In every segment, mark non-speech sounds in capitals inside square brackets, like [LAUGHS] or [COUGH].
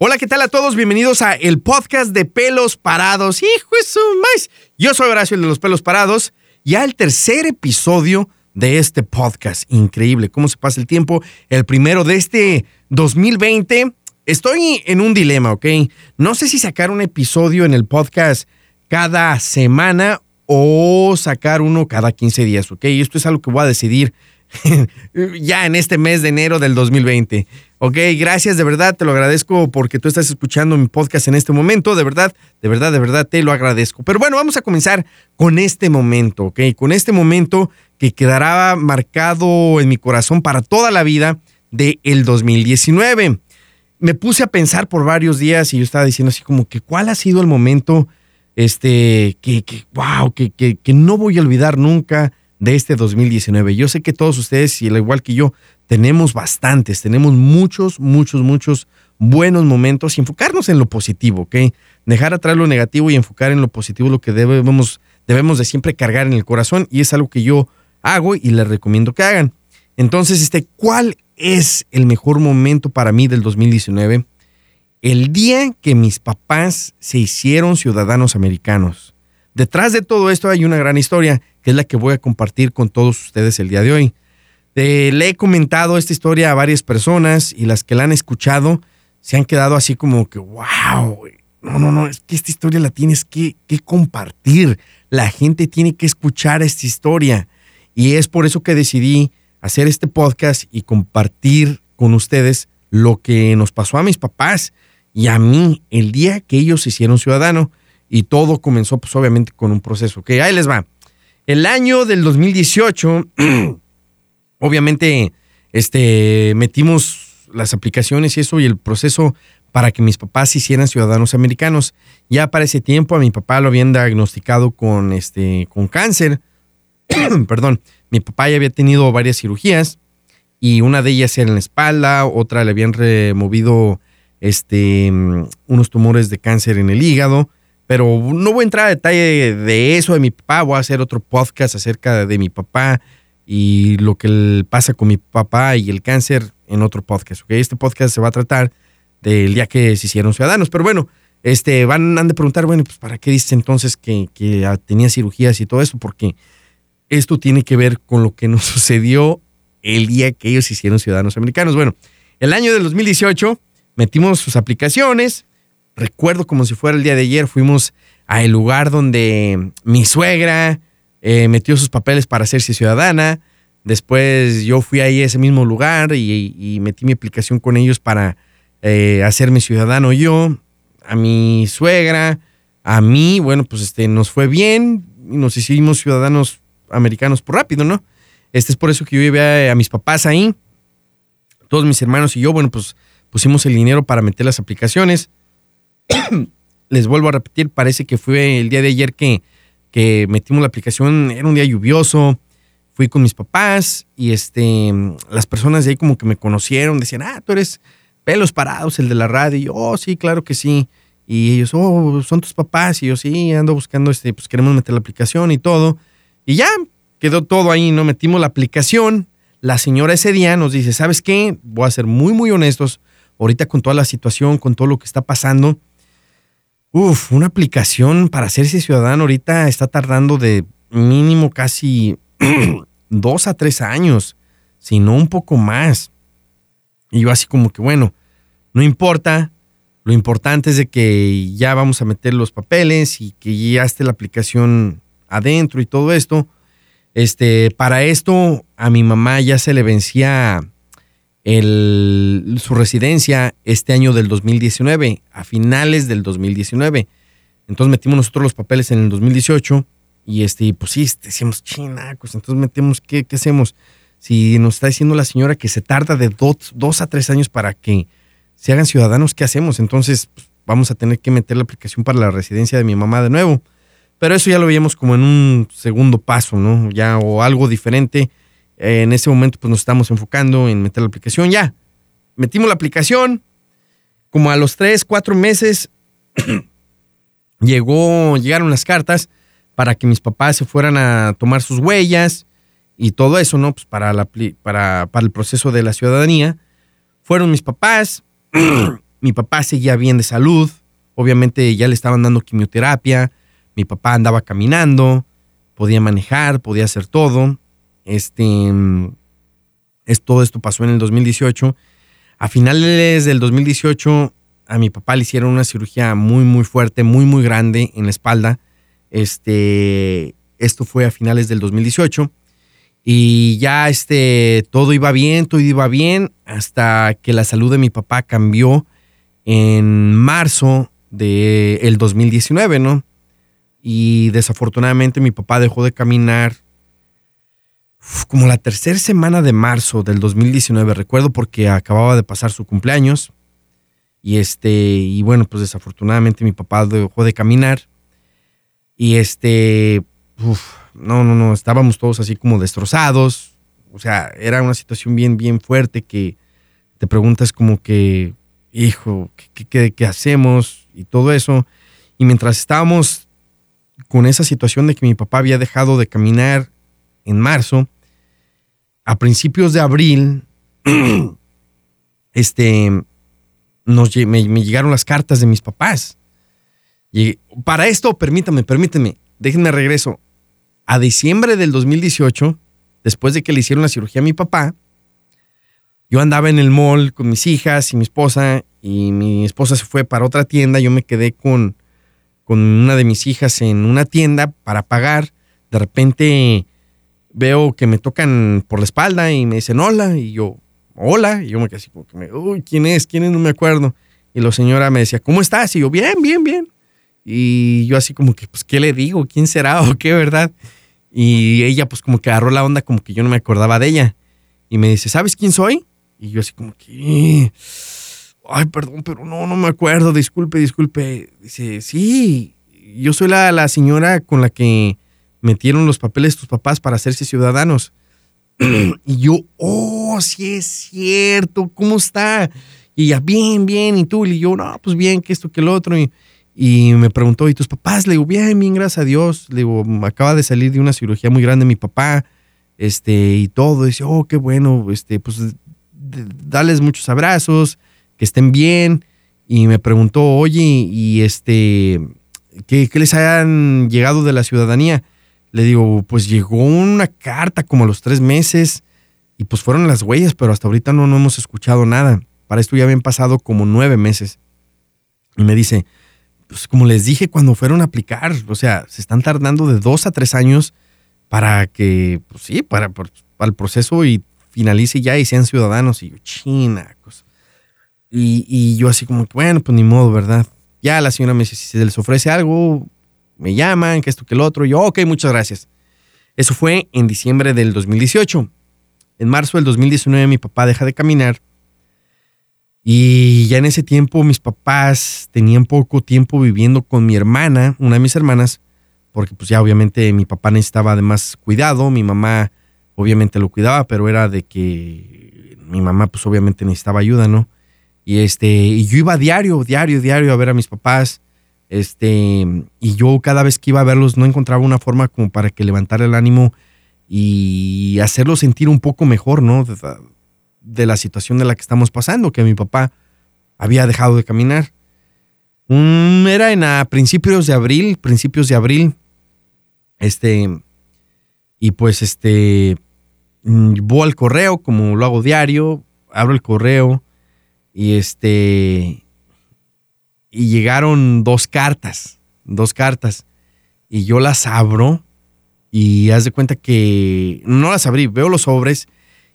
Hola, ¿qué tal a todos? Bienvenidos a el podcast de pelos parados. Hijo su maíz. Yo soy Horacio, el de los pelos parados, ya el tercer episodio de este podcast. Increíble cómo se pasa el tiempo. El primero de este 2020. Estoy en un dilema, ¿ok? No sé si sacar un episodio en el podcast cada semana o sacar uno cada 15 días, ¿ok? Esto es algo que voy a decidir [LAUGHS] ya en este mes de enero del 2020. Ok, gracias, de verdad, te lo agradezco porque tú estás escuchando mi podcast en este momento, de verdad, de verdad, de verdad, te lo agradezco. Pero bueno, vamos a comenzar con este momento, ok, con este momento que quedará marcado en mi corazón para toda la vida del el 2019. Me puse a pensar por varios días y yo estaba diciendo así como que cuál ha sido el momento este, que, wow, que, que, que no voy a olvidar nunca de este 2019. Yo sé que todos ustedes, y al igual que yo, tenemos bastantes, tenemos muchos, muchos, muchos buenos momentos y enfocarnos en lo positivo, ¿ok? Dejar atrás lo negativo y enfocar en lo positivo, lo que debemos, debemos de siempre cargar en el corazón y es algo que yo hago y les recomiendo que hagan. Entonces, este, ¿cuál es el mejor momento para mí del 2019? El día que mis papás se hicieron ciudadanos americanos. Detrás de todo esto hay una gran historia que es la que voy a compartir con todos ustedes el día de hoy. le he comentado esta historia a varias personas y las que la han escuchado se han quedado así como que, wow, no, no, no, es que esta historia la tienes que, que compartir. La gente tiene que escuchar esta historia. Y es por eso que decidí hacer este podcast y compartir con ustedes lo que nos pasó a mis papás y a mí el día que ellos se hicieron ciudadano. Y todo comenzó, pues obviamente, con un proceso. Que ahí les va. El año del 2018, [CLEARS THROAT] obviamente, este, metimos las aplicaciones y eso y el proceso para que mis papás se hicieran ciudadanos americanos. Ya para ese tiempo a mi papá lo habían diagnosticado con, este, con cáncer. [CLEARS THROAT] Perdón, mi papá ya había tenido varias cirugías y una de ellas era en la espalda, otra le habían removido este, unos tumores de cáncer en el hígado pero no voy a entrar a detalle de eso de mi papá. Voy a hacer otro podcast acerca de mi papá y lo que pasa con mi papá y el cáncer en otro podcast. Este podcast se va a tratar del día que se hicieron ciudadanos. Pero bueno, este, van han de preguntar, bueno, pues ¿para qué dice entonces que, que tenía cirugías y todo eso? Porque esto tiene que ver con lo que nos [LAUGHS] sucedió el día que ellos hicieron ciudadanos americanos. Bueno, el año del 2018 metimos sus aplicaciones, recuerdo como si fuera el día de ayer, fuimos al lugar donde mi suegra eh, metió sus papeles para hacerse ciudadana. Después yo fui ahí a ese mismo lugar y, metí mi aplicación con ellos para eh, hacerme ciudadano yo, a mi suegra, a mí, bueno, pues este, nos fue bien y nos hicimos ciudadanos americanos por rápido, ¿no? Este es por eso que yo llevé a mis papás ahí, todos mis hermanos y yo, bueno, pues pusimos el dinero para meter las aplicaciones. [COUGHS] les vuelvo a repetir, parece que fue el día de ayer que, que metimos la aplicación, era un día lluvioso, fui con mis papás y este, las personas de ahí como que me conocieron, decían, ah, tú eres pelos parados, el de la radio, y yo, oh, sí, claro que sí. Y ellos, oh, son tus papás, y yo, sí, ando buscando, este, pues queremos meter la aplicación y todo. Y ya, quedó todo ahí, ¿no? Metimos la aplicación. La señora ese día nos dice, ¿sabes qué? Voy a ser muy, muy honestos. Ahorita con toda la situación, con todo lo que está pasando, Uf, una aplicación para hacerse ciudadano ahorita está tardando de mínimo casi [CLEARS THROAT] dos a tres años, si no un poco más. Y yo así como que, bueno, no importa, lo importante es de que ya vamos a meter los papeles y que ya esté la aplicación adentro y todo esto. Este, para esto a mi mamá ya se le vencía su residencia este año del 2019, a finales del 2019. Entonces metimos nosotros los papeles en el 2018 y este, pues sí, decíamos, chinacos, entonces metemos, ¿qué, ¿qué, hacemos? Si nos está diciendo la señora que se tarda de dos, a tres años para que se hagan ciudadanos, ¿qué hacemos? Entonces pues, vamos a tener que meter la aplicación para la residencia de mi mamá de nuevo. Pero eso ya lo veíamos como en un segundo paso, ¿no? Ya o algo diferente en ese momento pues nos estamos enfocando en meter la aplicación. Ya, metimos la aplicación. Como a los tres, cuatro meses [CLEARS THROAT] llegó, llegaron las cartas para que mis papás se fueran a tomar sus huellas y todo eso, ¿no? Pues para, la, para, para el proceso de la ciudadanía. Fueron mis papás [CLEARS THROAT] mi papá seguía bien de salud, obviamente ya le estaban dando quimioterapia, mi papá andaba caminando, podía manejar, podía hacer todo. Este, es, todo esto pasó en el 2018. A finales del 2018 a mi papá le hicieron una cirugía muy, muy fuerte, muy, muy grande en la espalda. Este, esto fue a finales del 2018. Y ya este, todo iba bien, todo iba bien, hasta que la salud de mi papá cambió en marzo del el 2019, ¿no? Y desafortunadamente mi papá dejó de caminar como la tercera semana de marzo del 2019, recuerdo porque acababa de pasar su cumpleaños. Y este, y bueno, pues desafortunadamente mi papá dejó de caminar. Y este, no, no, no, estábamos todos así como destrozados. O sea, era una situación bien, bien fuerte que te preguntas como que, hijo, ¿qué, qué, hacemos? Y todo eso. Y mientras estábamos con esa situación de que mi papá había dejado de caminar en marzo, a principios de abril, [CLEARS THROAT] este, me, llegaron las cartas de mis papás. Y para esto, permítame, permíteme, déjenme regreso a diciembre del 2018, después de que le hicieron la cirugía a mi papá, yo andaba en el mall con mis hijas y mi esposa, y mi esposa se fue para otra tienda, yo me quedé con, con una de mis hijas en una tienda para pagar, de repente veo que me tocan por la espalda y me dicen hola, y yo, hola, y yo me quedé así como que, me, uy, ¿quién es? ¿Quién es? No me acuerdo. Y la señora me decía, ¿cómo estás? Y yo, bien, bien, bien. Y yo así como que, pues, ¿qué le digo? ¿Quién será o qué, verdad? Y ella pues como que agarró la onda como que yo no me acordaba de ella. Y me dice, ¿sabes quién soy? Y yo así como que, ay, perdón, pero no, no me acuerdo, disculpe, disculpe. Dice, sí, yo soy la, la señora con la que metieron los papeles tus papás para hacerse ciudadanos. [CLEARS THROAT] y yo, oh, sí es cierto, ¿cómo está? Y ella, bien, bien, y tú, y yo, no, pues bien, que esto, que el otro. Y, y me preguntó, ¿y tus papás? Le digo, bien, bien, gracias a Dios. Le digo, acaba de salir de una cirugía muy grande mi papá, este, y todo. Dice, oh, qué bueno, este, pues, dales muchos abrazos, que estén bien. Y me preguntó, oye, y este, ¿qué, les hayan llegado de la ciudadanía? Le digo, pues llegó una carta como a los tres meses y pues fueron las huellas, pero hasta ahorita no, no hemos escuchado nada. Para esto ya habían pasado como nueve meses. Y me dice, pues como les dije cuando fueron a aplicar, o sea, se están tardando de dos a tres años para que, pues sí, para, para, el proceso y finalice ya y sean ciudadanos. Y yo, chinacos. Y, y yo así como, bueno, pues ni modo, ¿verdad? Ya la señora me dice, si se les ofrece algo, me llaman, que esto, que el otro. Yo, ok, muchas gracias. Eso fue en diciembre del 2018. En marzo del 2019 mi papá deja de caminar y ya en ese tiempo mis papás tenían poco tiempo viviendo con mi hermana, una de mis hermanas, porque pues ya obviamente mi papá necesitaba además cuidado, mi mamá obviamente lo cuidaba, pero era de que mi mamá pues obviamente necesitaba ayuda, ¿no? Y este, y yo iba diario, diario, diario a ver a mis papás, este, y yo cada vez que iba a verlos no encontraba una forma como para que levantara el ánimo y hacerlos sentir un poco mejor, ¿no? de la situación de la que estamos pasando, que mi papá había dejado de caminar. era en principios de abril, principios de abril, este, y pues este, mm, voy al correo, como lo hago diario, abro el correo y este, y llegaron dos cartas, dos cartas, y yo las abro y haz de cuenta que no las abrí, veo los sobres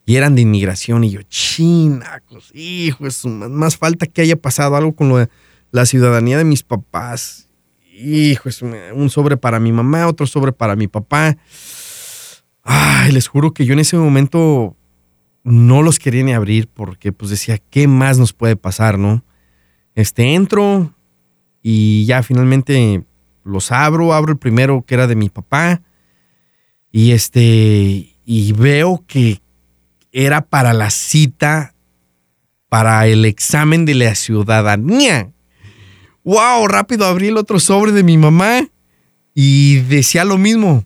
y eran de inmigración y yo, chinacos, hijo, es más falta que haya pasado algo con la ciudadanía de mis papás. Hijo, es un sobre para mi mamá, otro sobre para mi papá. Ay, les juro que yo en ese momento no los quería ni abrir porque pues decía, ¿qué más nos puede pasar, no? Este, entro y ya finalmente los abro, abro el primero que era de mi papá y este, y veo que, era para la cita para el examen de la ciudadanía. ¡Wow! Rápido abrí el otro sobre de mi mamá y decía lo mismo.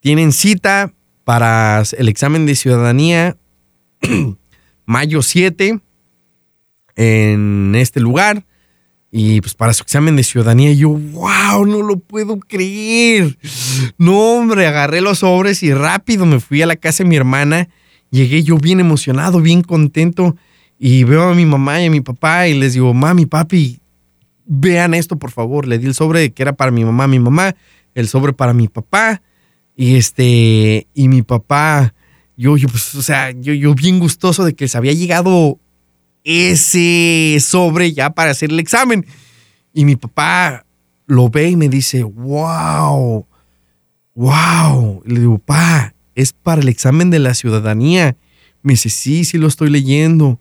Tienen cita para el examen de ciudadanía [CLEARS THROAT] mayo 7 en este lugar y pues para su examen de ciudadanía yo, wow, no lo puedo creer. No, hombre, agarré los sobres y rápido me fui a la casa de mi hermana. Llegué yo bien emocionado, bien contento y veo a mi mamá y a mi papá y les digo, mami, papi, vean esto por favor. Le di el sobre que era para mi mamá, mi mamá, el sobre para mi papá y este, y mi papá, yo, yo, pues, o sea, yo, yo bien gustoso de que se había llegado ese sobre ya para hacer el examen. Y mi papá lo ve y me dice, wow, wow. le digo, pa, es para el examen de la ciudadanía. Me dice, sí, sí lo estoy leyendo.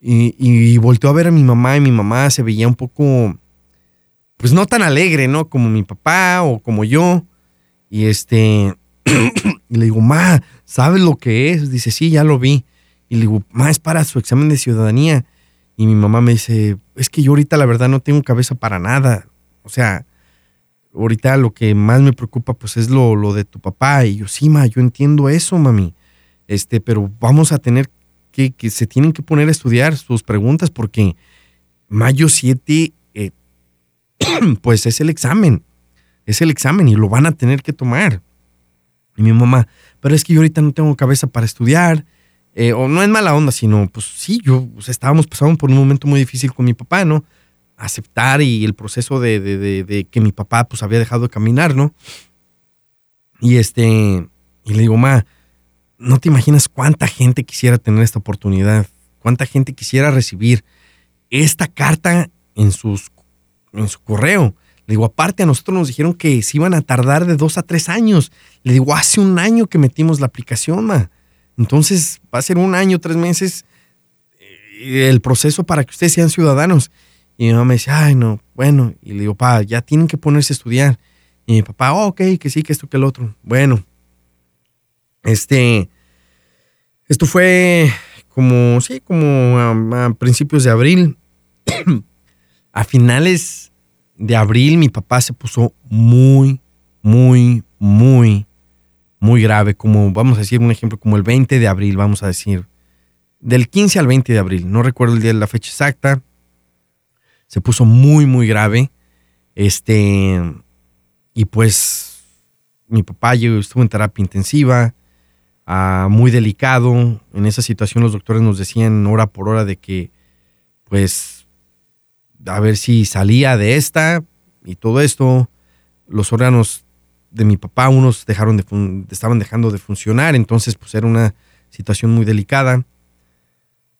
Y, y, volteó a ver a mi mamá y mi mamá se veía un poco, pues no tan alegre, ¿no? Como mi papá o como yo. Y este, [COUGHS] y le digo, ma, ¿sabes lo que es? Dice, sí, ya lo vi. Y le digo, ma, es para su examen de ciudadanía. Y mi mamá me dice, es que yo ahorita la verdad no tengo cabeza para nada. O sea, ahorita lo que más me preocupa pues es lo, lo de tu papá. Y yo, sí, ma, yo entiendo eso, mami. Este, pero vamos a tener que, que se tienen que poner a estudiar sus preguntas porque mayo 7, eh, [CLEARS THROAT] pues es el examen. Es el examen y lo van a tener que tomar. Y mi mamá, pero es que yo ahorita no tengo cabeza para estudiar eh, o no es mala onda, sino pues sí, yo estábamos pasando por un momento muy difícil con mi papá, ¿no? Aceptar y el proceso de, de, que mi papá pues había dejado de caminar, ¿no? Y este, y le digo, ma, no te imaginas cuánta gente quisiera tener esta oportunidad, cuánta gente quisiera recibir esta carta en, sus, en su correo. Le digo, aparte a nosotros nos dijeron que se iban a tardar de dos a tres años. Le digo, hace un año que metimos la aplicación, ma. Entonces va a ser un año, tres meses eh, el proceso para que ustedes sean ciudadanos. Y mi mamá me dice, ay, no, bueno. Y le digo, pa, ya tienen que ponerse a estudiar. Y mi papá, oh, ok, que sí, que esto, que el otro. Bueno, este, esto fue como, sí, como a principios de abril. [CLEARS THROAT] a finales de abril mi papá se puso muy, muy, muy muy grave, como vamos a decir un ejemplo, como el 20 de abril, vamos a decir, del 15 al 20 de abril, no recuerdo el día de la fecha exacta, se puso muy, muy grave. Este, y pues mi papá estuvo en terapia intensiva, ah, muy delicado. En esa situación los doctores nos decían hora por hora de que, pues, a ver si salía de esta y todo esto. Los órganos de mi papá, unos dejaron de estaban dejando de funcionar, entonces pues era una situación muy delicada.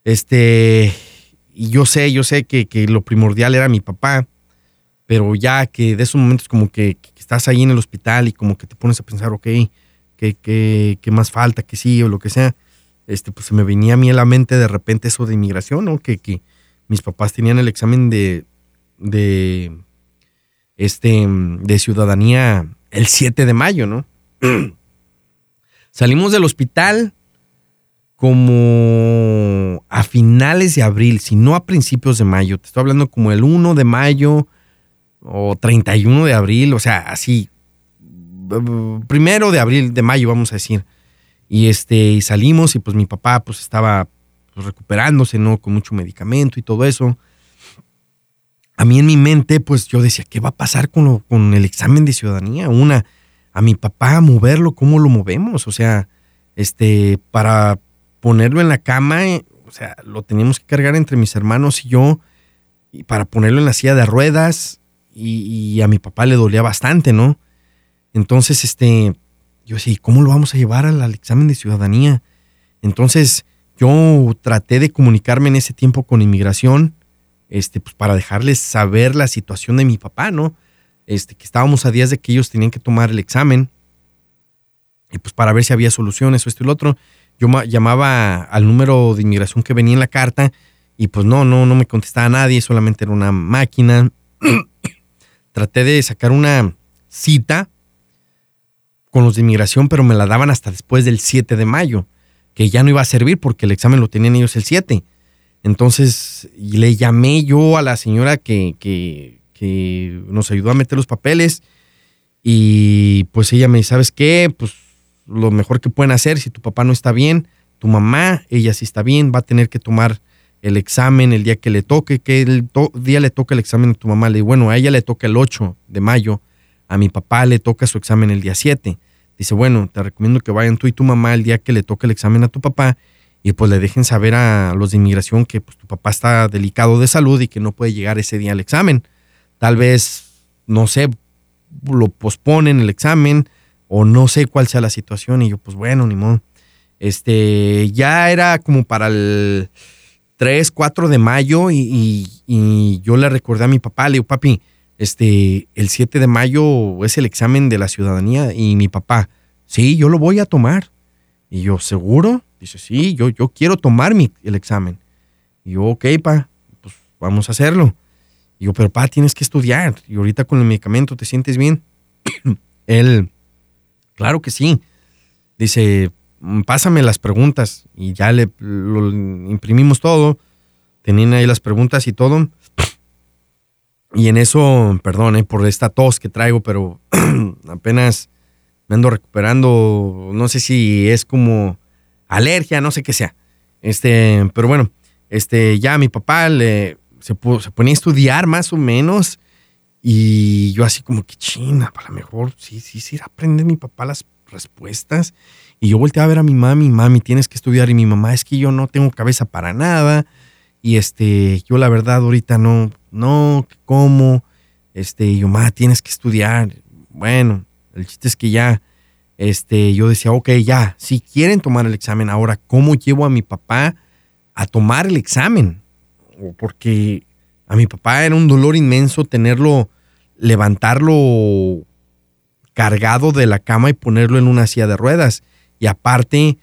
Este, y yo sé, yo sé que, lo primordial era mi papá, pero ya que de esos momentos como que, estás ahí en el hospital y como que te pones a pensar, ok, ¿qué, más falta? Que sí o lo que sea. Este, pues se me venía a mí a la mente de repente eso de inmigración, ¿no? Que, que mis papás tenían el examen de, de, este, de ciudadanía el 7 de mayo, ¿no? [CLEARS THROAT] Salimos del hospital como a finales de abril, si no a principios de mayo. Te estoy hablando como el 1 de mayo o 31 de abril, o sea, así. Primero de abril, de mayo, vamos a decir. Y este, salimos y pues mi papá pues estaba pues, recuperándose, ¿no? Con mucho medicamento y todo eso a mí en mi mente, pues yo decía, ¿qué va a pasar con, con el examen de ciudadanía? Una, a mi papá moverlo, ¿cómo lo movemos? O sea, este, para ponerlo en la cama, eh, o sea, lo teníamos que cargar entre mis hermanos y yo, y para ponerlo en la silla de ruedas, y, a mi papá le dolía bastante, ¿no? Entonces, este, yo decía, ¿cómo lo vamos a llevar al examen de ciudadanía? Entonces, yo traté de comunicarme en ese tiempo con inmigración, este, pues para dejarles saber la situación de mi papá, ¿no? Este, que estábamos a días de que ellos tenían que tomar el examen, y pues para ver si había soluciones o esto y lo otro. Yo llamaba al número de inmigración que venía en la carta y pues no, no, no me contestaba nadie, solamente era una máquina. [COUGHS] Traté de sacar una cita con los de inmigración, pero me la daban hasta después del 7 de mayo, que ya no iba a servir porque el examen lo tenían ellos el 7. Entonces le llamé yo a la señora que, que, nos ayudó a meter los papeles y pues ella me dice, ¿sabes qué? Pues lo mejor que pueden hacer si tu papá no está bien, tu mamá, ella sí está bien, va a tener que tomar el examen el día que le toque, que el día le toca el examen a tu mamá. Le digo, bueno, a ella le toca el 8 de mayo, a mi papá le toca su examen el día 7. Dice, bueno, te recomiendo que vayan tú y tu mamá el día que le toque el examen a tu papá y pues le dejen saber a los de inmigración que pues, tu papá está delicado de salud y que no puede llegar ese día al examen. Tal vez, no sé, lo posponen el examen o no sé cuál sea la situación y yo pues bueno, ni modo. Este, ya era como para el 3, 4 de mayo y, y yo le recordé a mi papá, le digo, papi, este, el 7 de mayo es el examen de la ciudadanía y mi papá, sí, yo lo voy a tomar. Y yo, ¿seguro? Dice, sí, yo, yo quiero tomar mi, el examen. Y yo, ok, pa, pues vamos a hacerlo. Y yo, pero pa, tienes que estudiar. Y ahorita con el medicamento te sientes bien. [CLEARS THROAT] Él, claro que sí. Dice, mm, pásame las preguntas. Y ya le imprimimos todo. Tenían ahí las preguntas y todo. [CLEARS THROAT] Y en eso, perdón eh, por esta tos que traigo, pero [CLEARS THROAT] apenas me ando recuperando. No sé si es como alergia, no sé qué sea. Este, pero bueno, este, ya mi papá le, se, se ponía a estudiar más o menos. Y yo así como que china, para mejor sí, sí, sí, aprende mi papá las respuestas. Y yo volteé a ver a mi mami, mami, tienes que estudiar. Y mi mamá, es que yo no tengo cabeza para nada. Y este, yo la verdad ahorita no, no, ¿cómo? Este, yo, ma, tienes que estudiar. Bueno, el chiste es que ya, este, yo decía, ok, ya, si quieren tomar el examen, ahora, ¿cómo llevo a mi papá a tomar el examen? Porque a mi papá era un dolor inmenso tenerlo, levantarlo cargado de la cama y ponerlo en una silla de ruedas. Y aparte,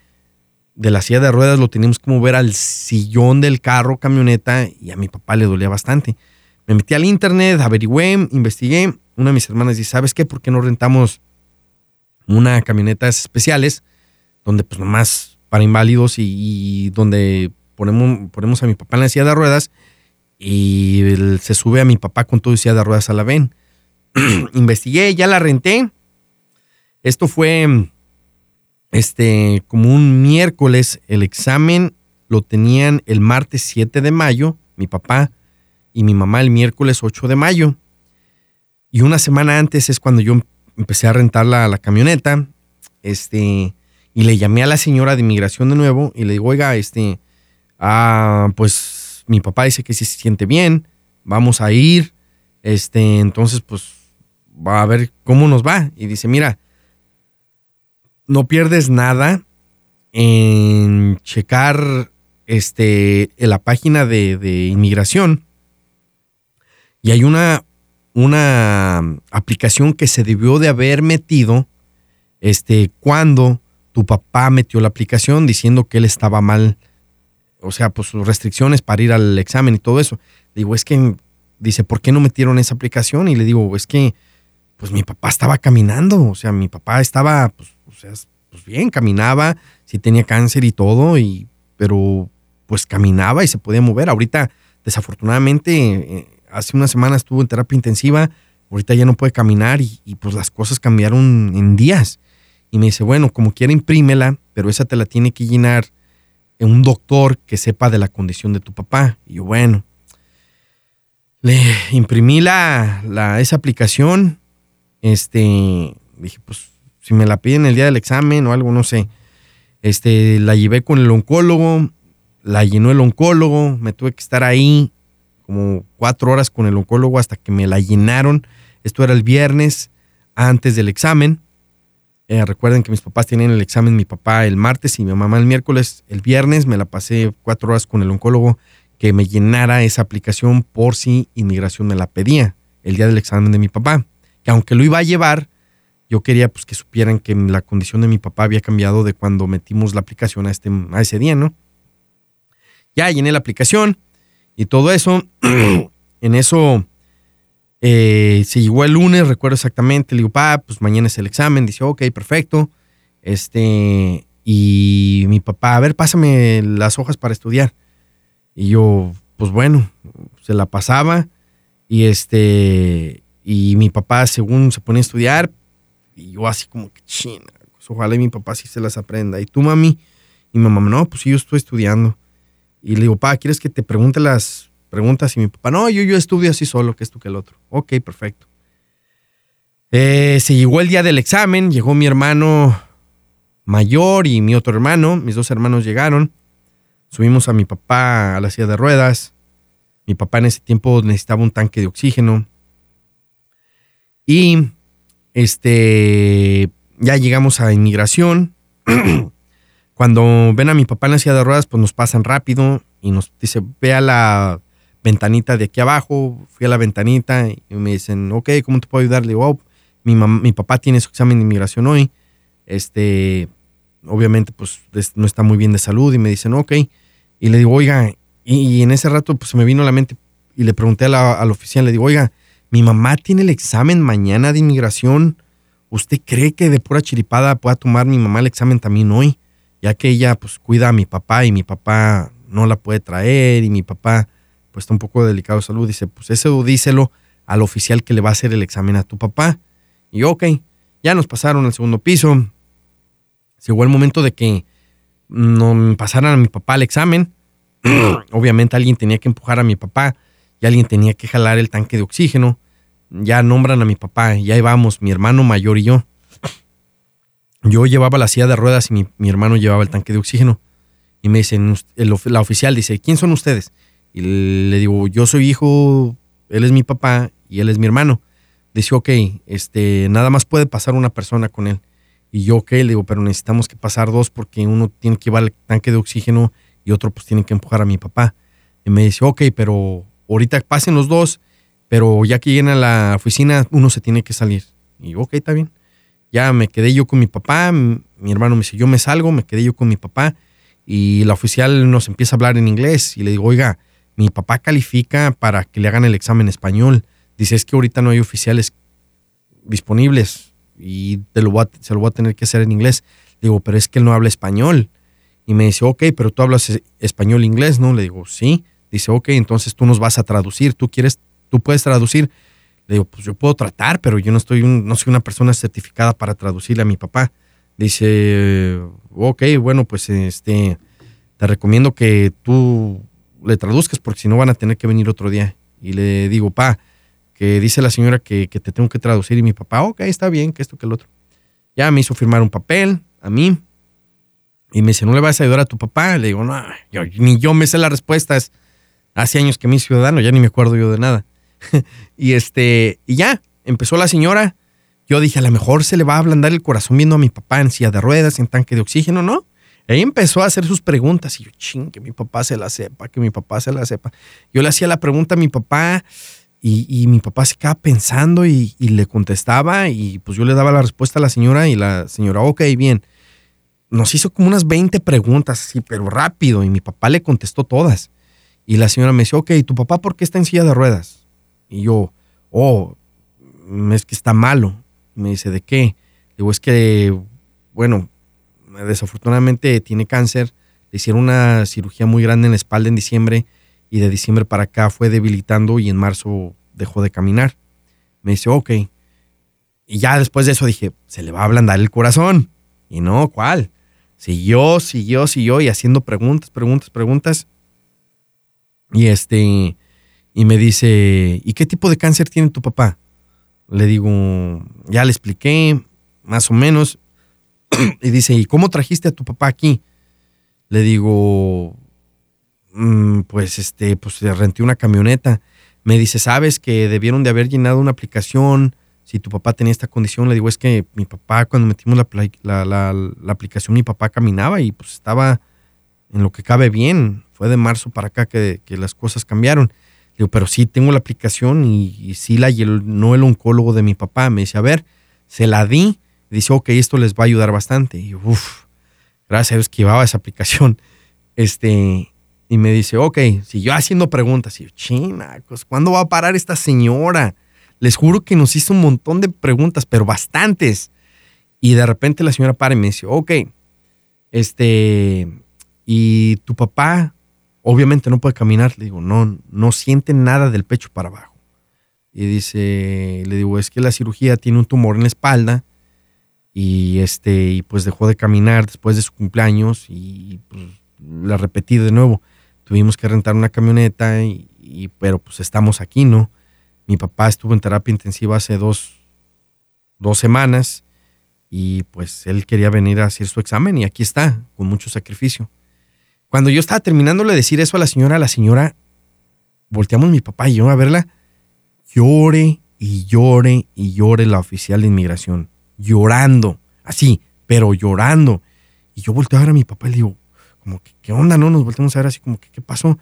de la silla de ruedas lo teníamos que mover al sillón del carro, camioneta, y a mi papá le dolía bastante. Me metí al internet, averigüé, investigué. Una de mis hermanas dice, ¿sabes qué? ¿Por qué no rentamos una camioneta especiales donde pues nomás para inválidos y, donde ponemos, ponemos a mi papá en la silla de ruedas y se sube a mi papá con todo y silla de ruedas a la ven? [CLEARS THROAT] investigué, ya la renté. Esto fue este, como un miércoles, el examen lo tenían el martes 7 de mayo, mi papá y mi mamá el miércoles 8 de mayo. Y una semana antes es cuando yo empecé a rentar la, la camioneta, este, y le llamé a la señora de inmigración de nuevo y le digo, oiga, este, ah, pues mi papá dice que si se siente bien, vamos a ir, este, entonces pues va a ver cómo nos va. Y dice, mira, no pierdes nada en checar este, en la página de, inmigración y hay una, una aplicación que se debió de haber metido este, cuando tu papá metió la aplicación diciendo que él estaba mal, o sea, pues sus restricciones para ir al examen y todo eso. Digo, es que, dice, ¿por qué no metieron esa aplicación? Y le digo, es que, pues mi papá estaba caminando, o sea, mi papá estaba, pues, o sea, pues bien, caminaba, sí tenía cáncer y todo, y, pero pues caminaba y se podía mover. Ahorita, desafortunadamente, eh, hace una semana estuvo en terapia intensiva, ahorita ya no puede caminar y, pues las cosas cambiaron en días. Y me dice, bueno, como quiera imprímela, pero esa te la tiene que llenar un doctor que sepa de la condición de tu papá. Y yo, bueno, le imprimí la, la, esa aplicación, este, dije, pues si me la piden el día del examen o algo, no sé. Este, la llevé con el oncólogo, la llenó el oncólogo, me tuve que estar ahí como cuatro horas con el oncólogo hasta que me la llenaron. Esto era el viernes antes del examen. Eh, recuerden que mis papás tenían el examen, mi papá el martes y mi mamá el miércoles. El viernes me la pasé cuatro horas con el oncólogo que me llenara esa aplicación por si inmigración me la pedía el día del examen de mi papá. Que aunque lo iba a llevar, yo quería pues que supieran que la condición de mi papá había cambiado de cuando metimos la aplicación a, este, a ese día, ¿no? Ya llené la aplicación y todo eso. [CLEARS THROAT] en eso eh, se llegó el lunes, recuerdo exactamente. Le digo, pa, pues mañana es el examen. Dice, ok, perfecto. Este, y mi papá, a ver, pásame las hojas para estudiar. Y yo, pues bueno, se la pasaba. Y este, y mi papá, según se pone a estudiar, y yo así como que china, pues ojalá y mi papá sí se las aprenda. Y tú, mami, y mi mamá, no, pues sí, yo estoy estudiando. Y le digo, pa, ¿quieres que te pregunte las preguntas? Y mi papá, no, yo, yo estudio así solo, que esto que el otro. Ok, perfecto. Eh, se llegó el día del examen, llegó mi hermano mayor y mi otro hermano, mis dos hermanos llegaron. Subimos a mi papá a la silla de ruedas. Mi papá en ese tiempo necesitaba un tanque de oxígeno. Y este ya llegamos a inmigración. [CLEARS THROAT] Cuando ven a mi papá en la silla de ruedas, pues nos pasan rápido y nos dice, ve a la ventanita de aquí abajo. Fui a la ventanita y me dicen, ok, ¿cómo te puedo ayudar? Le digo, oh, mi, mi papá tiene su examen de inmigración hoy. Este, obviamente, pues no está muy bien de salud y me dicen, ok. Y le digo, oiga, y, en ese rato pues se me vino a la mente y le pregunté al oficial, le digo, oiga, mi mamá tiene el examen mañana de inmigración. ¿Usted cree que de pura chiripada pueda tomar mi mamá el examen también hoy? Ya que ella pues cuida a mi papá y mi papá no la puede traer y mi papá pues está un poco delicado de salud, dice, pues eso díselo al oficial que le va a hacer el examen a tu papá. Y yo, ok, ya nos pasaron al segundo piso. Llegó el momento de que no pasaran a mi papá el examen. [CLEARS THROAT] Obviamente alguien tenía que empujar a mi papá y alguien tenía que jalar el tanque de oxígeno. Ya nombran a mi papá, ya íbamos, mi hermano mayor y yo. Yo llevaba la silla de ruedas y mi, hermano llevaba el tanque de oxígeno. Y me dicen, la oficial dice, ¿quién son ustedes? Y le digo, yo soy hijo, él es mi papá y él es mi hermano. Dice, ok, este, nada más puede pasar una persona con él. Y yo, ok, le digo, pero necesitamos que pasar dos porque uno tiene que llevar el tanque de oxígeno y otro pues tiene que empujar a mi papá. Y me dice, ok, pero ahorita pasen los dos, pero ya que llena la oficina, uno se tiene que salir. Y yo, ok, está bien. Ya me quedé yo con mi papá, mi hermano me dice, yo me salgo, me quedé yo con mi papá y la oficial nos empieza a hablar en inglés y le digo, oiga, mi papá califica para que le hagan el examen español. Dice, es que ahorita no hay oficiales disponibles y te lo se lo voy a tener que hacer en inglés. digo, pero es que él no habla español. Y me dice, ok, pero tú hablas español inglés, ¿no? Le digo, sí. Dice, ok, entonces tú nos vas a traducir. ¿Tú quieres, tú puedes traducir? Le digo, pues yo puedo tratar, pero yo no, estoy no soy una persona certificada para traducirle a mi papá. Dice, ok, bueno, pues este, te recomiendo que tú le traduzcas porque si no van a tener que venir otro día. Y le digo, pa, que dice la señora que, que te tengo que traducir y mi papá, ok, está bien, que esto, que el otro. Ya me hizo firmar un papel a mí y me dice, ¿no le vas a ayudar a tu papá? Le digo, no, ni yo me sé las respuestas. Hace años que mi ciudadano, ya ni me acuerdo yo de nada. [LAUGHS] y este, y ya, empezó la señora. Yo dije, a lo mejor se le va a ablandar el corazón viendo a mi papá en silla de ruedas, en tanque de oxígeno, ¿no? Ahí empezó a hacer sus preguntas y yo, ching, que mi papá se la sepa, que mi papá se la sepa. Yo le hacía la pregunta a mi papá y, mi papá se quedaba pensando y, le contestaba y pues yo le daba la respuesta a la señora y la señora, ok, bien. Nos hizo como unas 20 preguntas así, pero rápido y mi papá le contestó todas. Y la señora me dice, ok, ¿tu papá por qué está en silla de ruedas? Y yo, oh, es que está malo. Me dice, ¿de qué? Digo, es que, bueno, desafortunadamente tiene cáncer. Le hicieron una cirugía muy grande en la espalda en diciembre y de diciembre para acá fue debilitando y en marzo dejó de caminar. Me dice, ok. Y ya después de eso dije, se le va a ablandar el corazón. Y no, ¿cuál? Siguió, siguió, siguió y haciendo preguntas, preguntas, preguntas. Y este, y me dice, ¿y qué tipo de cáncer tiene tu papá? Le digo, ya le expliqué, más o menos. [CLEARS THROAT] y dice, ¿y cómo trajiste a tu papá aquí? Le digo, mm, pues este, pues le renté una camioneta. Me dice, ¿sabes que debieron de haber llenado una aplicación? Si tu papá tenía esta condición, le digo, es que mi papá, cuando metimos la, la, aplicación, mi papá caminaba y pues estaba en lo que cabe bien. Fue de marzo para acá que las cosas cambiaron. Digo, pero sí tengo la aplicación y, sí la llenó el oncólogo de mi papá. Me dice, a ver, se la di. Y dice, ok, esto les va a ayudar bastante. Y uff, gracias a Dios que llevaba esa aplicación. [LAUGHS] Este, y me dice, ok, siguió haciendo preguntas. Y yo, chinacos, ¿cuándo va a parar esta señora? Les juro que nos hizo un montón de preguntas, pero bastantes. Y de repente la señora para y me dice, ok, este, ¿y tu papá obviamente no puede caminar. Le digo, no, no siente nada del pecho para abajo. Y dice, le digo, es que la cirugía tiene un tumor en la espalda y este, y pues dejó de caminar después de su cumpleaños y pues la repetí de nuevo. tuvimos que rentar una camioneta, y, pero pues estamos aquí, ¿no? Mi papá estuvo en terapia intensiva hace dos, dos semanas y pues él quería venir a hacer su examen y aquí está, con mucho sacrificio. Cuando yo estaba terminando de decir eso a la señora, la señora, volteamos mi papá y yo a verla, llore y llore y llore la oficial de inmigración, llorando, así, pero llorando. Y yo volteo a ver a mi papá y le digo, como que, ¿qué onda? No, nos volteamos a ver así como ¿qué pasó?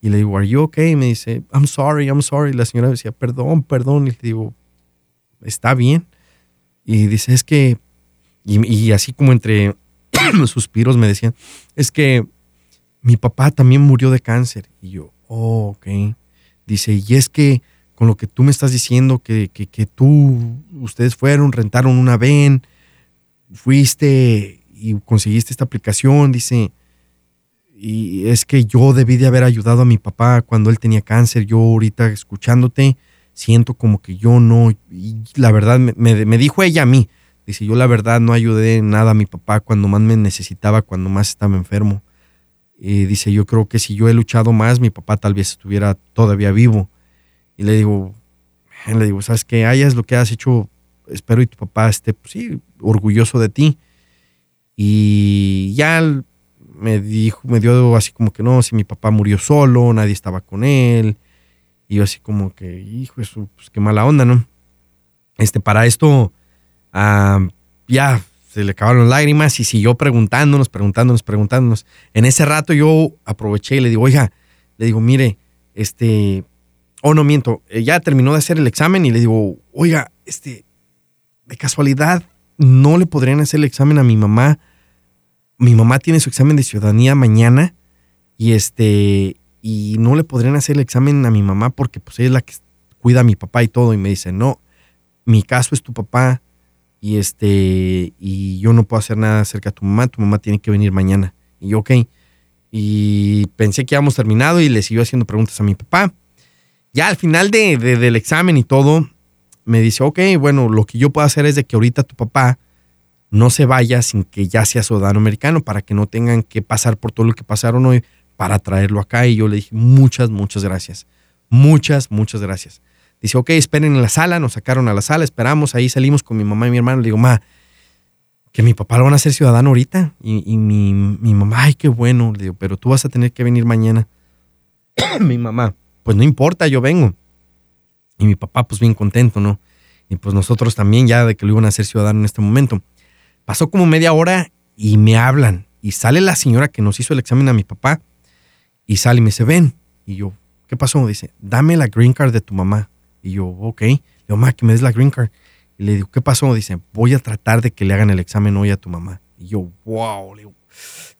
Y le digo, ¿Are you okay? Y me dice, I'm sorry, I'm sorry. Y la señora decía, perdón, perdón. Y le digo, ¿está bien? Y dice, es que, y, así como entre [CLEARS THROAT] suspiros me decía, es que mi papá también murió de cáncer. Y yo, oh, ok. Dice, y es que con lo que tú me estás diciendo, que, que, que tú, ustedes fueron, rentaron una ven, fuiste y conseguiste esta aplicación, dice, y es que yo debí de haber ayudado a mi papá cuando él tenía cáncer. Yo ahorita escuchándote siento como que yo no, y la verdad me, dijo ella a mí, dice, yo la verdad no ayudé nada a mi papá cuando más me necesitaba, cuando más estaba enfermo. Y dice, yo creo que si yo he luchado más, mi papá tal vez estuviera todavía vivo. Y le digo, le digo, ¿sabes qué? Hayas lo que has hecho, espero y tu papá esté, pues, sí, orgulloso de ti. Y ya me dijo, me dio así como que no, si mi papá murió solo, nadie estaba con él. Y yo así como que, hijo, eso, pues qué mala onda, ¿no? Este, para esto, ah, ya se le acabaron lágrimas y siguió preguntándonos, preguntándonos, preguntándonos. En ese rato yo aproveché y le digo, oiga, le digo, mire, este, oh no miento, eh, ya terminó de hacer el examen y le digo, oiga, este, de casualidad, ¿no le podrían hacer el examen a mi mamá mi mamá tiene su examen de ciudadanía mañana y este y no le podrían hacer el examen a mi mamá porque pues ella es la que cuida a mi papá y todo y me dice, "No, mi caso es tu papá y este y yo no puedo hacer nada acerca de tu mamá, tu mamá tiene que venir mañana." Y yo, "Ok." Y pensé que habíamos terminado y le siguió haciendo preguntas a mi papá. Ya al final de, del examen y todo, me dice, ok, bueno, lo que yo puedo hacer es de que ahorita tu papá no se vaya sin que ya sea ciudadano americano para que no tengan que pasar por todo lo que pasaron hoy para traerlo acá. Y yo le dije, muchas, muchas gracias. Muchas, muchas gracias. Dice, ok, esperen en la sala, nos sacaron a la sala, esperamos, ahí salimos con mi mamá y mi hermano. Le digo, ma, que mi papá lo van a hacer ciudadano ahorita. Y, mi, mi, mamá, ay, qué bueno. Le digo, pero tú vas a tener que venir mañana. [CLEARS THROAT] mi mamá, pues no importa, yo vengo. Y mi papá, pues bien contento, ¿no? Y pues nosotros también ya de que lo iban a hacer ciudadano en este momento. Pasó como media hora y me hablan. Y sale la señora que nos hizo el examen a mi papá. Y sale y me dice, ven. Y yo, ¿qué pasó? Dice, dame la green card de tu mamá. Y yo, ok. Le digo, mamá, que me des la green card. Y le digo, ¿qué pasó? Dice, voy a tratar de que le hagan el examen hoy a tu mamá. Y yo, wow.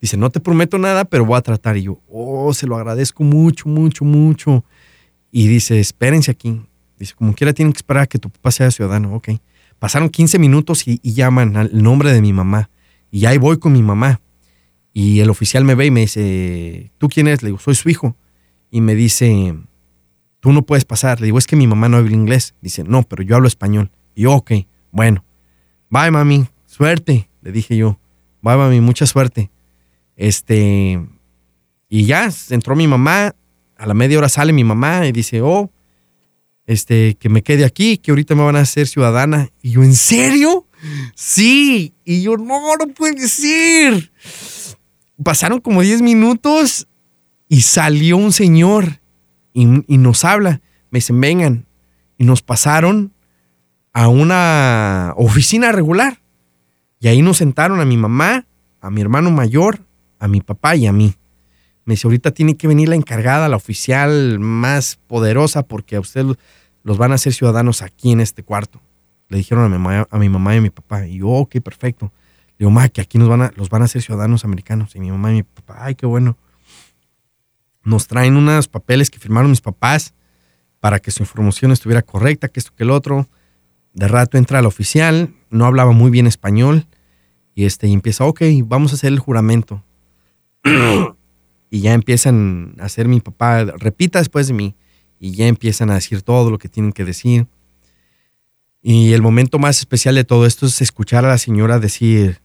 dice, no te prometo nada, pero voy a tratar. Y yo, oh, se lo agradezco mucho, mucho, mucho. Y dice, espérense aquí. Dice, como quiera tienen que esperar a que tu papá sea ciudadano. Ok. Pasaron 15 minutos y, llaman al nombre de mi mamá. Y ahí voy con mi mamá. Y el oficial me ve y me dice, ¿tú quién eres? Le digo, soy su hijo. Y me dice, tú no puedes pasar. Le digo, es que mi mamá no habla inglés. Dice, no, pero yo hablo español. Y yo, ok, bueno. Bye, mami. Suerte, le dije yo. Bye, mami, mucha suerte. Este, y ya entró mi mamá. A la media hora sale mi mamá y dice, oh, este, que me quede aquí, que ahorita me van a hacer ciudadana. Y yo, ¿en serio? Sí. Y yo, no, no puede ser. Pasaron como 10 minutos y salió un señor y, nos habla. Me dicen, vengan. Y nos pasaron a una oficina regular. Y ahí nos sentaron a mi mamá, a mi hermano mayor, a mi papá y a mí. Me dice, ahorita tiene que venir la encargada, la oficial más poderosa, porque a usted los van a hacer ciudadanos aquí en este cuarto. Le dijeron a mi mamá, a mi mamá y a mi papá. Y yo, ok, perfecto. Le digo, mamá, que aquí nos van a, los van a hacer ciudadanos americanos. Y mi mamá y mi papá, ay, qué bueno. Nos traen unos papeles que firmaron mis papás para que su información estuviera correcta, que esto, que el otro. De rato entra el oficial, no hablaba muy bien español. Y, este, empieza, ok, vamos a hacer el juramento. y ya empiezan a hacer mi papá, repita después de mí y ya empiezan a decir todo lo que tienen que decir. Y el momento más especial de todo esto es escuchar a la señora decir,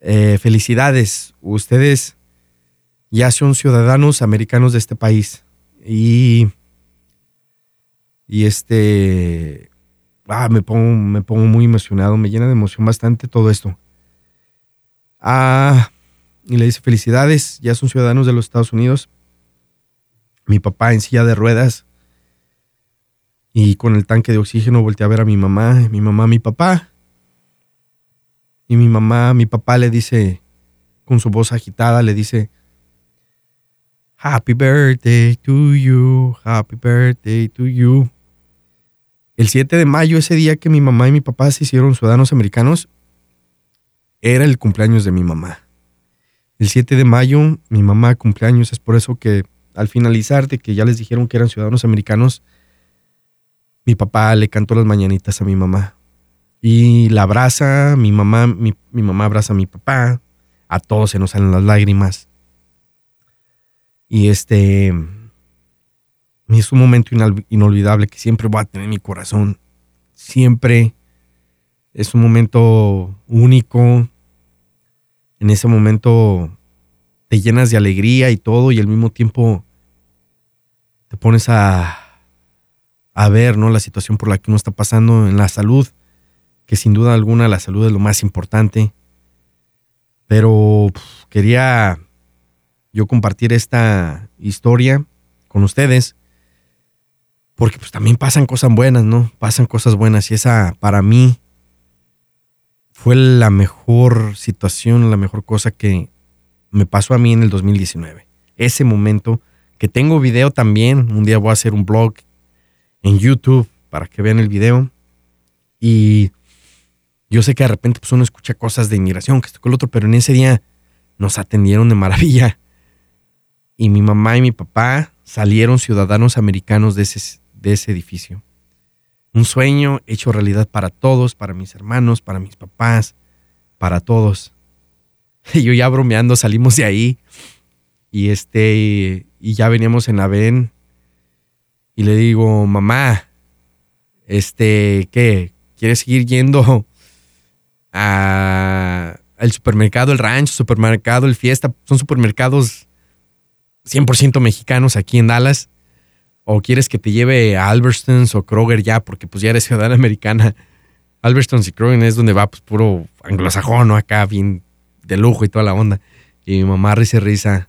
eh, felicidades, ustedes ya son ciudadanos americanos de este país. Y, y este, ah, me, pongo, me pongo muy emocionado, me llena de emoción bastante todo esto. Ah, y le dice felicidades, ya son ciudadanos de los Estados Unidos. Mi papá en silla de ruedas y con el tanque de oxígeno volteé a ver a mi mamá, mi mamá, mi papá. Y mi mamá, mi papá le dice, con su voz agitada, le dice, Happy birthday to you, happy birthday to you. El 7 de mayo, ese día que mi mamá y mi papá se hicieron ciudadanos americanos, era el cumpleaños de mi mamá. El 7 de mayo, mi mamá cumpleaños, es por eso que al finalizar de que ya les dijeron que eran ciudadanos americanos, mi papá le cantó las mañanitas a mi mamá. Y la abraza, mi mamá, mi, mamá abraza a mi papá, a todos se nos salen las lágrimas. Y este es un momento inolvidable que siempre voy a tener en mi corazón. Siempre es un momento único. En ese momento te llenas de alegría y todo y al mismo tiempo te pones a a ver ¿no? la situación por la que uno está pasando en la salud, que sin duda alguna la salud es lo más importante. Pero quería yo compartir esta historia con ustedes, porque pues también pasan cosas buenas, ¿no? Pasan cosas buenas y esa para mí fue la mejor situación, la mejor cosa que me pasó a mí en el 2019. Ese momento que tengo video también, un día voy a hacer un blog en YouTube para que vean el video. Y yo sé que de repente pues, uno escucha cosas de inmigración, que esto con el otro, pero en ese día nos atendieron de maravilla. Y mi mamá y mi papá salieron ciudadanos americanos de ese, de ese edificio. Un sueño hecho realidad para todos, para mis hermanos, para mis papás, para todos. Y [LAUGHS] yo ya bromeando salimos de ahí y este y ya veníamos en la VEN y le digo, mamá, este, ¿qué? ¿Quieres seguir yendo a, al supermercado El Rancho, supermercado El Fiesta? Son supermercados 100% mexicanos aquí en Dallas. ¿O quieres que te lleve a Albertsons o Kroger ya? Porque pues ya eres ciudadana americana. Albertsons y Kroger es donde va pues puro anglosajón, ¿no? Acá bien de lujo y toda la onda. Y mi mamá risa risa.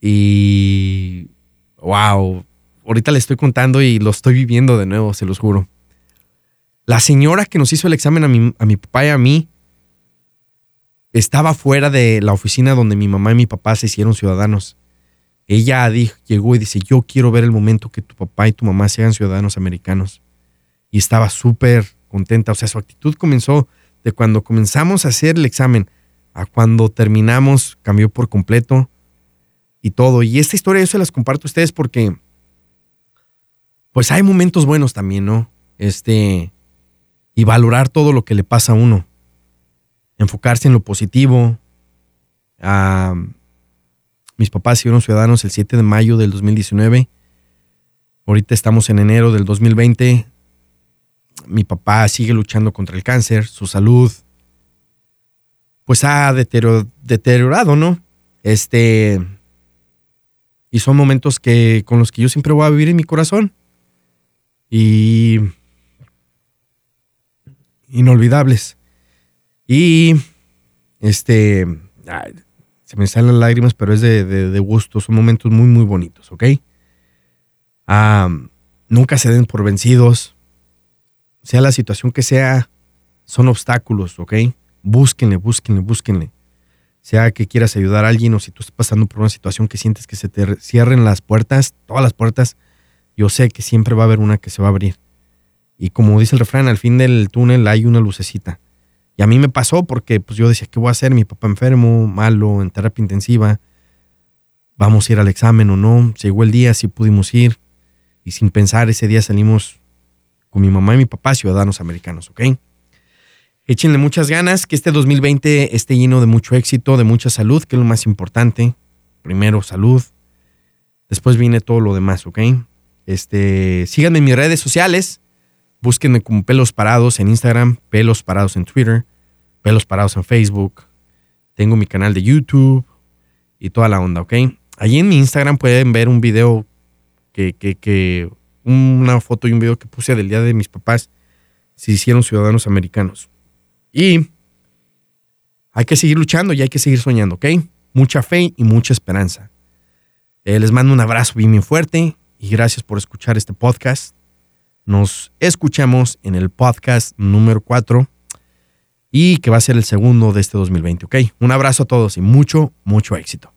Y wow, ahorita le estoy contando y lo estoy viviendo de nuevo, se los juro. La señora que nos hizo el examen a mi, a mi papá y a mí estaba fuera de la oficina donde mi mamá y mi papá se hicieron ciudadanos. Ella dijo, llegó y dice, yo quiero ver el momento que tu papá y tu mamá sean ciudadanos americanos. Y estaba súper contenta. O sea, su actitud comenzó de cuando comenzamos a hacer el examen a cuando terminamos, cambió por completo y todo. Y esta historia yo se las comparto a ustedes porque pues hay momentos buenos también, ¿no? Este, y valorar todo lo que le pasa a uno. Enfocarse en lo positivo. Mis papás fueron ciudadanos el 7 de mayo del 2019. Ahorita estamos en enero del 2020. Mi papá sigue luchando contra el cáncer. Su salud, pues ha deteriorado, ¿no? Este, y son momentos que con los que yo siempre voy a vivir en mi corazón y inolvidables. Y este, se me salen lágrimas, pero es de, gusto, son momentos muy, muy bonitos, ¿ok? nunca se den por vencidos, sea la situación que sea, son obstáculos, ¿ok? Búsquenle, búsquenle, búsquenle. Sea que quieras ayudar a alguien o si tú estás pasando por una situación que sientes que se te cierren las puertas, todas las puertas, yo sé que siempre va a haber una que se va a abrir. Y como dice el refrán, al fin del túnel hay una lucecita. Y a mí me pasó porque pues yo decía, ¿qué voy a hacer? Mi papá enfermo, malo, en terapia intensiva. Vamos a ir al examen o no. Llegó el día, sí pudimos ir. Y sin pensar, ese día salimos con mi mamá y mi papá, ciudadanos americanos, ¿ok? Échenle muchas ganas, que este 2020 esté lleno de mucho éxito, de mucha salud, que es lo más importante. Primero, salud. Después viene todo lo demás, ¿ok? Este, síganme en mis redes sociales. Búsquenme como Pelos Parados en Instagram, Pelos Parados en Twitter, Pelos Parados en Facebook. Tengo mi canal de YouTube. y toda la onda, ¿ok? Allí en mi Instagram pueden ver un video que, que, que una foto y un video que puse del día de mis papás se hicieron ciudadanos americanos. Y hay que seguir luchando y hay que seguir soñando, ¿ok? Mucha fe y mucha esperanza. Eh, les mando un abrazo bien, bien fuerte y gracias por escuchar este podcast. Nos escuchamos en el podcast número 4 y que va a ser el segundo de este 2020, ¿ok? Un abrazo a todos y mucho, mucho éxito.